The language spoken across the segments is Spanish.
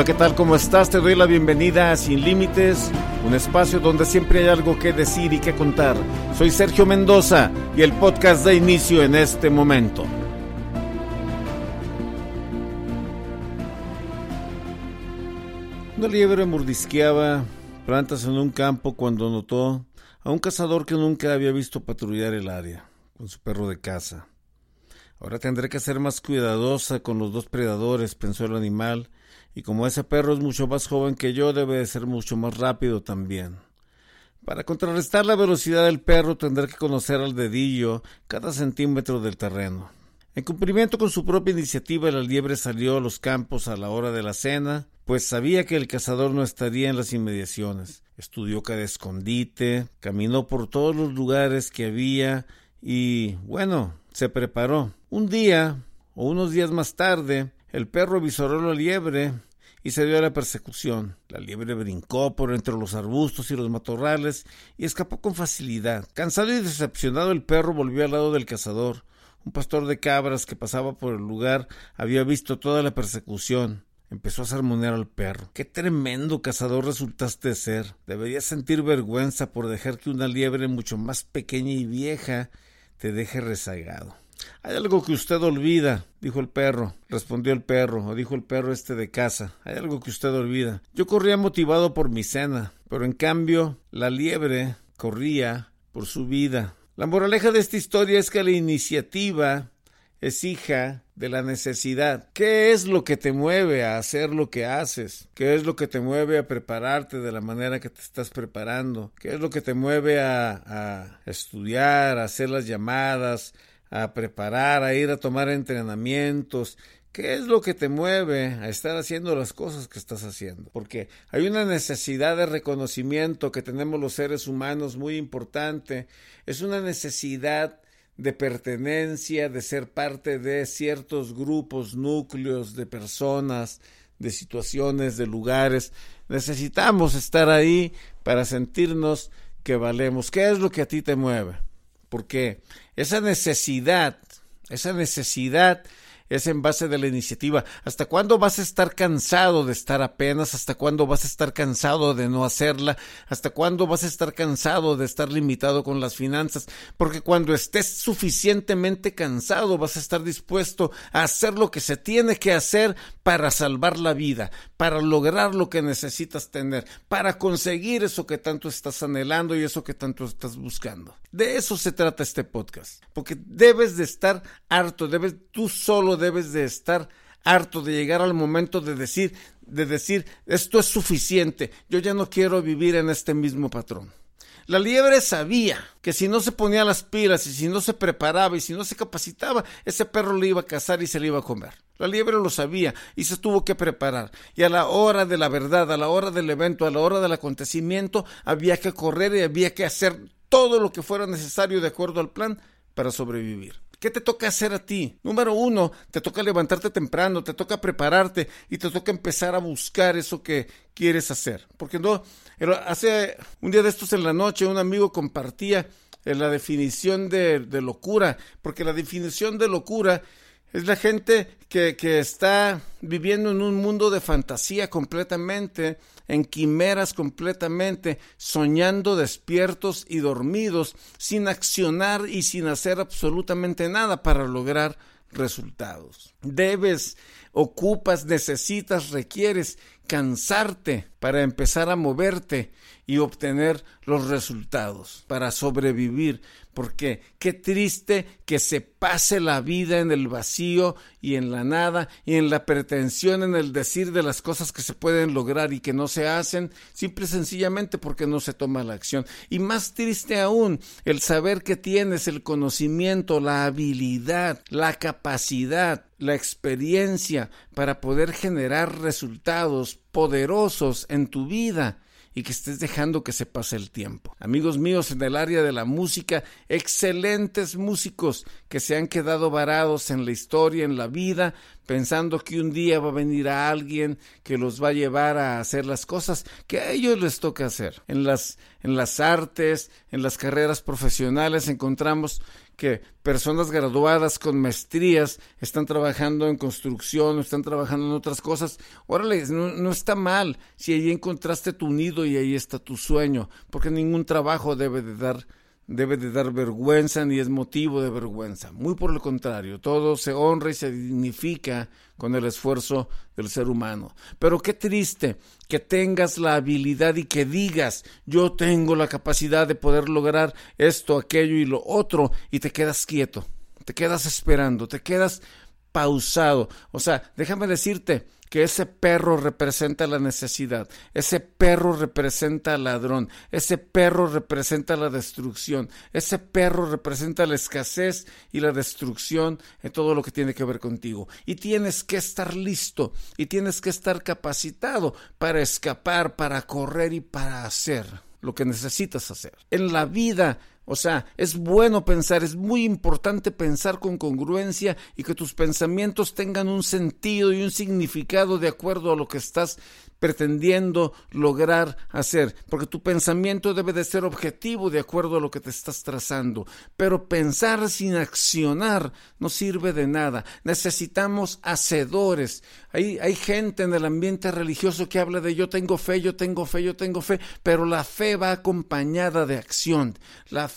Hola, ¿qué tal? ¿Cómo estás? Te doy la bienvenida a Sin Límites, un espacio donde siempre hay algo que decir y que contar. Soy Sergio Mendoza y el podcast da inicio en este momento. Una liebre mordisqueaba plantas en un campo cuando notó a un cazador que nunca había visto patrullar el área con su perro de caza. Ahora tendré que ser más cuidadosa con los dos predadores, pensó el animal, y como ese perro es mucho más joven que yo, debe de ser mucho más rápido también. Para contrarrestar la velocidad del perro tendré que conocer al dedillo cada centímetro del terreno. En cumplimiento con su propia iniciativa, la liebre salió a los campos a la hora de la cena, pues sabía que el cazador no estaría en las inmediaciones. Estudió cada escondite, caminó por todos los lugares que había y, bueno, se preparó. Un día, o unos días más tarde, el perro visoró la liebre y se dio a la persecución. La liebre brincó por entre los arbustos y los matorrales y escapó con facilidad. Cansado y decepcionado el perro volvió al lado del cazador. Un pastor de cabras que pasaba por el lugar había visto toda la persecución. Empezó a sermonear al perro. Qué tremendo cazador resultaste ser. Deberías sentir vergüenza por dejar que una liebre mucho más pequeña y vieja te deje rezagado. Hay algo que usted olvida, dijo el perro, respondió el perro, o dijo el perro este de casa. Hay algo que usted olvida. Yo corría motivado por mi cena, pero en cambio la liebre corría por su vida. La moraleja de esta historia es que la iniciativa es hija de la necesidad. ¿Qué es lo que te mueve a hacer lo que haces? ¿Qué es lo que te mueve a prepararte de la manera que te estás preparando? ¿Qué es lo que te mueve a, a estudiar, a hacer las llamadas, a preparar, a ir a tomar entrenamientos. ¿Qué es lo que te mueve a estar haciendo las cosas que estás haciendo? Porque hay una necesidad de reconocimiento que tenemos los seres humanos muy importante. Es una necesidad de pertenencia, de ser parte de ciertos grupos, núcleos de personas, de situaciones, de lugares. Necesitamos estar ahí para sentirnos que valemos. ¿Qué es lo que a ti te mueve? Porque esa necesidad, esa necesidad es en base de la iniciativa. ¿Hasta cuándo vas a estar cansado de estar apenas? ¿Hasta cuándo vas a estar cansado de no hacerla? ¿Hasta cuándo vas a estar cansado de estar limitado con las finanzas? Porque cuando estés suficientemente cansado vas a estar dispuesto a hacer lo que se tiene que hacer para salvar la vida, para lograr lo que necesitas tener, para conseguir eso que tanto estás anhelando y eso que tanto estás buscando. De eso se trata este podcast, porque debes de estar harto, debes tú solo debes de estar harto de llegar al momento de decir, de decir, esto es suficiente, yo ya no quiero vivir en este mismo patrón. La liebre sabía que si no se ponía las pilas y si no se preparaba y si no se capacitaba, ese perro le iba a cazar y se le iba a comer. La liebre lo sabía y se tuvo que preparar. Y a la hora de la verdad, a la hora del evento, a la hora del acontecimiento, había que correr y había que hacer todo lo que fuera necesario de acuerdo al plan para sobrevivir. ¿Qué te toca hacer a ti? Número uno, te toca levantarte temprano, te toca prepararte y te toca empezar a buscar eso que quieres hacer. Porque no, hace un día de estos en la noche un amigo compartía eh, la definición de, de locura, porque la definición de locura es la gente que, que, está viviendo en un mundo de fantasía completamente, en quimeras completamente, soñando despiertos y dormidos, sin accionar y sin hacer absolutamente nada para lograr resultados. Debes, ocupas, necesitas, requieres cansarte para empezar a moverte y obtener los resultados, para sobrevivir. Porque qué triste que se pase la vida en el vacío y en la nada y en la pretensión, en el decir de las cosas que se pueden lograr y que no se hacen, simple y sencillamente porque no se toma la acción. Y más triste aún, el saber que tienes el conocimiento, la habilidad, la capacidad, la experiencia para poder generar resultados poderosos en tu vida y que estés dejando que se pase el tiempo. Amigos míos en el área de la música, excelentes músicos que se han quedado varados en la historia, en la vida, pensando que un día va a venir a alguien que los va a llevar a hacer las cosas que a ellos les toca hacer. En las, en las artes, en las carreras profesionales encontramos que personas graduadas con maestrías están trabajando en construcción, están trabajando en otras cosas. Órale, no, no, está mal si ahí encontraste tu nido y ahí está tu sueño, porque ningún trabajo debe de dar debe de dar vergüenza ni es motivo de vergüenza. Muy por el contrario, todo se honra y se dignifica con el esfuerzo del ser humano. Pero qué triste que tengas la habilidad y que digas, yo tengo la capacidad de poder lograr esto, aquello y lo otro, y te quedas quieto, te quedas esperando, te quedas pausado. O sea, déjame decirte, que ese perro representa la necesidad, ese perro representa al ladrón, ese perro representa la destrucción, ese perro representa la escasez y la destrucción en todo lo que tiene que ver contigo. Y tienes que estar listo y tienes que estar capacitado para escapar, para correr y para hacer lo que necesitas hacer. En la vida o sea, es bueno pensar, es muy importante pensar con congruencia y que tus pensamientos tengan un sentido y un significado de acuerdo a lo que estás pretendiendo lograr hacer, porque tu pensamiento debe de ser objetivo de acuerdo a lo que te estás trazando, pero pensar sin accionar no sirve de nada. Necesitamos hacedores. Hay, hay gente en el ambiente religioso que habla de yo tengo fe, yo tengo fe, yo tengo fe, pero la fe va acompañada de acción. La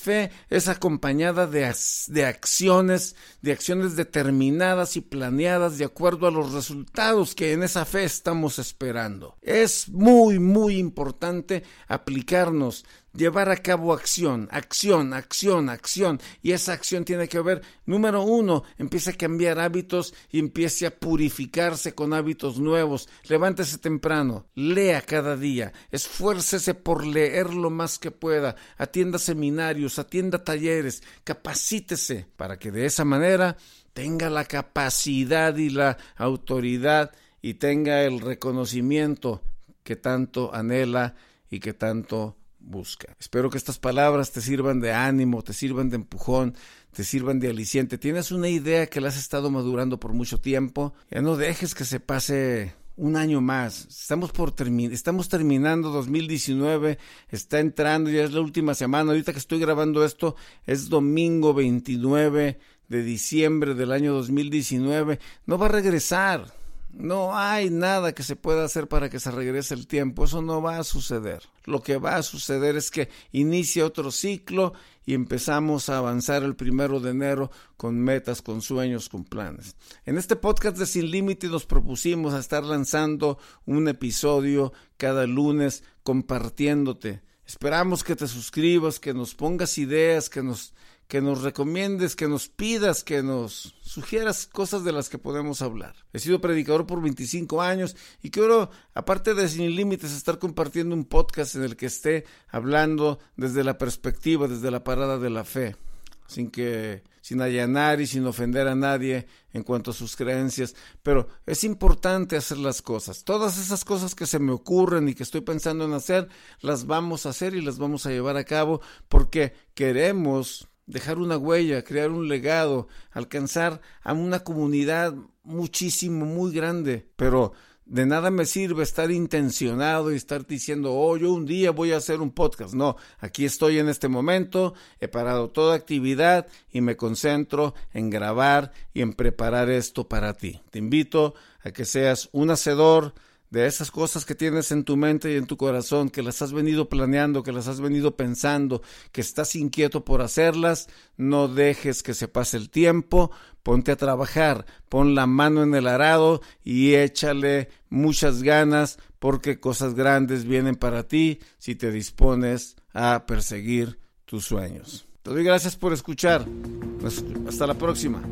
es acompañada de, de acciones, de acciones determinadas y planeadas de acuerdo a los resultados que en esa fe estamos esperando. Es muy, muy importante aplicarnos, llevar a cabo acción, acción, acción, acción. Y esa acción tiene que ver, número uno, empiece a cambiar hábitos y empiece a purificarse con hábitos nuevos. Levántese temprano, lea cada día, esfuércese por leer lo más que pueda, atienda seminarios, atienda talleres, capacítese para que de esa manera tenga la capacidad y la autoridad y tenga el reconocimiento que tanto anhela y que tanto busca. Espero que estas palabras te sirvan de ánimo, te sirvan de empujón, te sirvan de aliciente. Tienes una idea que la has estado madurando por mucho tiempo, ya no dejes que se pase un año más. Estamos por terminar, estamos terminando 2019, está entrando, ya es la última semana. Ahorita que estoy grabando esto es domingo 29 de diciembre del año 2019. No va a regresar no hay nada que se pueda hacer para que se regrese el tiempo. Eso no va a suceder. Lo que va a suceder es que inicia otro ciclo y empezamos a avanzar el primero de enero con metas, con sueños, con planes. En este podcast de Sin Límite nos propusimos a estar lanzando un episodio cada lunes compartiéndote. Esperamos que te suscribas, que nos pongas ideas, que nos que nos recomiendes, que nos pidas, que nos sugieras cosas de las que podemos hablar. He sido predicador por 25 años y quiero, aparte de Sin Límites, estar compartiendo un podcast en el que esté hablando desde la perspectiva, desde la parada de la fe, sin que sin allanar y sin ofender a nadie en cuanto a sus creencias, pero es importante hacer las cosas. Todas esas cosas que se me ocurren y que estoy pensando en hacer, las vamos a hacer y las vamos a llevar a cabo porque queremos dejar una huella, crear un legado, alcanzar a una comunidad muchísimo, muy grande, pero de nada me sirve estar intencionado y estar diciendo, oh, yo un día voy a hacer un podcast. No, aquí estoy en este momento, he parado toda actividad y me concentro en grabar y en preparar esto para ti. Te invito a que seas un hacedor, de esas cosas que tienes en tu mente y en tu corazón, que las has venido planeando, que las has venido pensando, que estás inquieto por hacerlas, no dejes que se pase el tiempo, ponte a trabajar, pon la mano en el arado y échale muchas ganas porque cosas grandes vienen para ti si te dispones a perseguir tus sueños. Te doy gracias por escuchar. Hasta la próxima.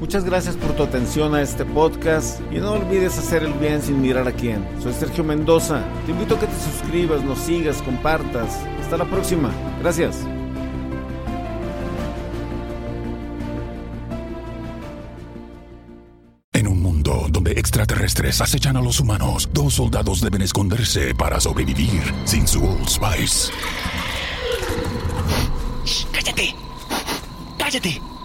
Muchas gracias por tu atención a este podcast y no olvides hacer el bien sin mirar a quién. Soy Sergio Mendoza. Te invito a que te suscribas, nos sigas, compartas. Hasta la próxima. Gracias. En un mundo donde extraterrestres acechan a los humanos, dos soldados deben esconderse para sobrevivir sin su Old Spice. ¡Cállate! ¡Cállate!